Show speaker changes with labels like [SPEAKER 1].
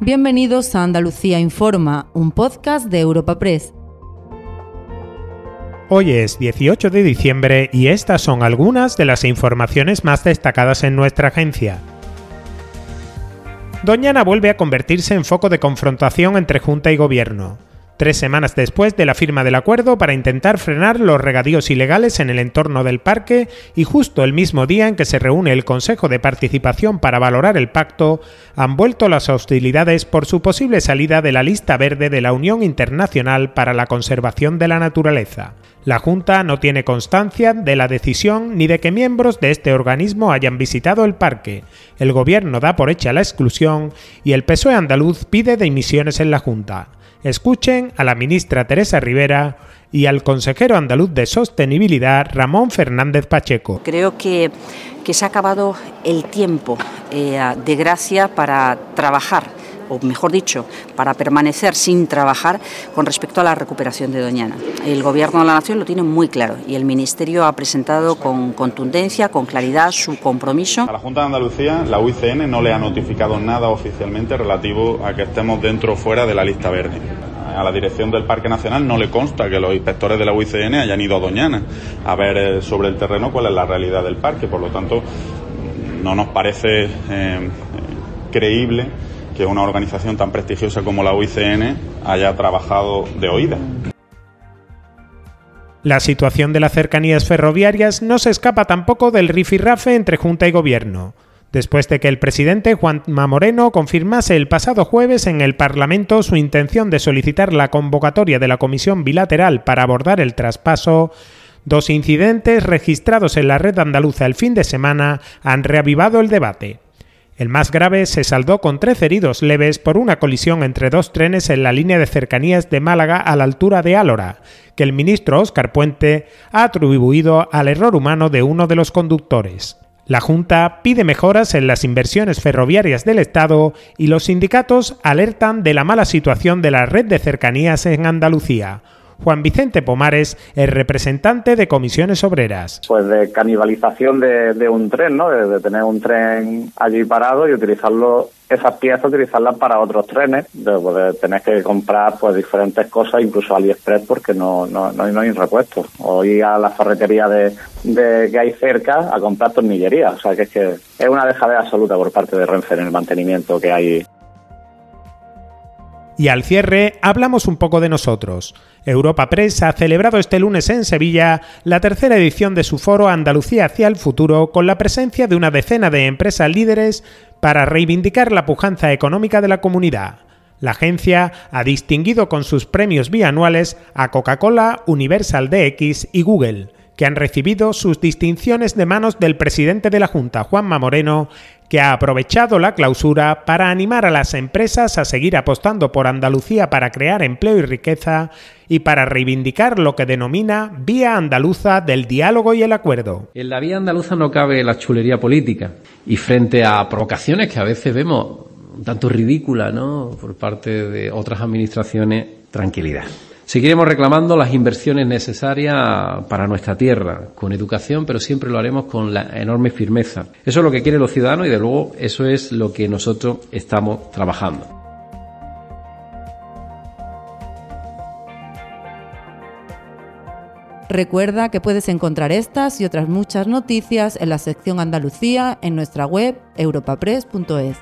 [SPEAKER 1] Bienvenidos a Andalucía Informa, un podcast de Europa Press.
[SPEAKER 2] Hoy es 18 de diciembre y estas son algunas de las informaciones más destacadas en nuestra agencia. Doñana vuelve a convertirse en foco de confrontación entre Junta y Gobierno tres semanas después de la firma del acuerdo para intentar frenar los regadíos ilegales en el entorno del parque y justo el mismo día en que se reúne el Consejo de Participación para valorar el pacto, han vuelto las hostilidades por su posible salida de la lista verde de la Unión Internacional para la Conservación de la Naturaleza. La Junta no tiene constancia de la decisión ni de que miembros de este organismo hayan visitado el parque. El gobierno da por hecha la exclusión y el PSOE andaluz pide dimisiones en la Junta. Escuchen a la ministra Teresa Rivera y al consejero andaluz de Sostenibilidad Ramón Fernández Pacheco.
[SPEAKER 3] Creo que, se ha acabado el tiempo eh, de gracia para trabajar o mejor dicho, para permanecer sin trabajar con respecto a la recuperación de Doñana. El Gobierno de la Nación lo tiene muy claro y el Ministerio ha presentado con contundencia, con claridad su compromiso.
[SPEAKER 4] A la Junta de Andalucía, la UICN no le ha notificado nada oficialmente relativo a que estemos dentro o fuera de la lista verde. A la dirección del Parque Nacional no le consta que los inspectores de la UICN hayan ido a Doñana a ver eh, sobre el terreno cuál es la realidad del parque. Por lo tanto, no nos parece eh, creíble que una organización tan prestigiosa como la UICN haya trabajado de oída.
[SPEAKER 2] La situación de las cercanías ferroviarias no se escapa tampoco del rifirrafe entre Junta y Gobierno. Después de que el presidente Juanma Moreno confirmase el pasado jueves en el Parlamento su intención de solicitar la convocatoria de la Comisión Bilateral para abordar el traspaso, dos incidentes registrados en la red andaluza el fin de semana han reavivado el debate. El más grave se saldó con tres heridos leves por una colisión entre dos trenes en la línea de cercanías de Málaga a la altura de Álora, que el ministro Óscar Puente ha atribuido al error humano de uno de los conductores. La Junta pide mejoras en las inversiones ferroviarias del Estado y los sindicatos alertan de la mala situación de la red de cercanías en Andalucía, Juan Vicente Pomares es representante de comisiones obreras.
[SPEAKER 5] Pues de canibalización de, un tren, ¿no? De, tener un tren allí parado y utilizarlo, esas piezas, utilizarlas para otros trenes, de, tener que comprar pues diferentes cosas, incluso AliExpress, porque no, no, no, hay, no hay repuestos. O ir a la ferretería de, que hay cerca a comprar tornillería. O sea que es que es una dejadez absoluta por parte de Renfe en el mantenimiento que hay
[SPEAKER 2] y al cierre hablamos un poco de nosotros. Europa Press ha celebrado este lunes en Sevilla la tercera edición de su foro Andalucía hacia el futuro con la presencia de una decena de empresas líderes para reivindicar la pujanza económica de la comunidad. La agencia ha distinguido con sus premios bianuales a Coca-Cola, Universal DX y Google que han recibido sus distinciones de manos del presidente de la Junta, Juanma Moreno, que ha aprovechado la clausura para animar a las empresas a seguir apostando por Andalucía para crear empleo y riqueza y para reivindicar lo que denomina vía andaluza del diálogo y el acuerdo.
[SPEAKER 6] En la vía andaluza no cabe la chulería política y frente a provocaciones que a veces vemos tanto ridículas ¿no? por parte de otras administraciones, tranquilidad. Seguiremos reclamando las inversiones necesarias para nuestra tierra, con educación, pero siempre lo haremos con la enorme firmeza. Eso es lo que quieren los ciudadanos y, de luego, eso es lo que nosotros estamos trabajando.
[SPEAKER 1] Recuerda que puedes encontrar estas y otras muchas noticias en la sección Andalucía en nuestra web europapress.es.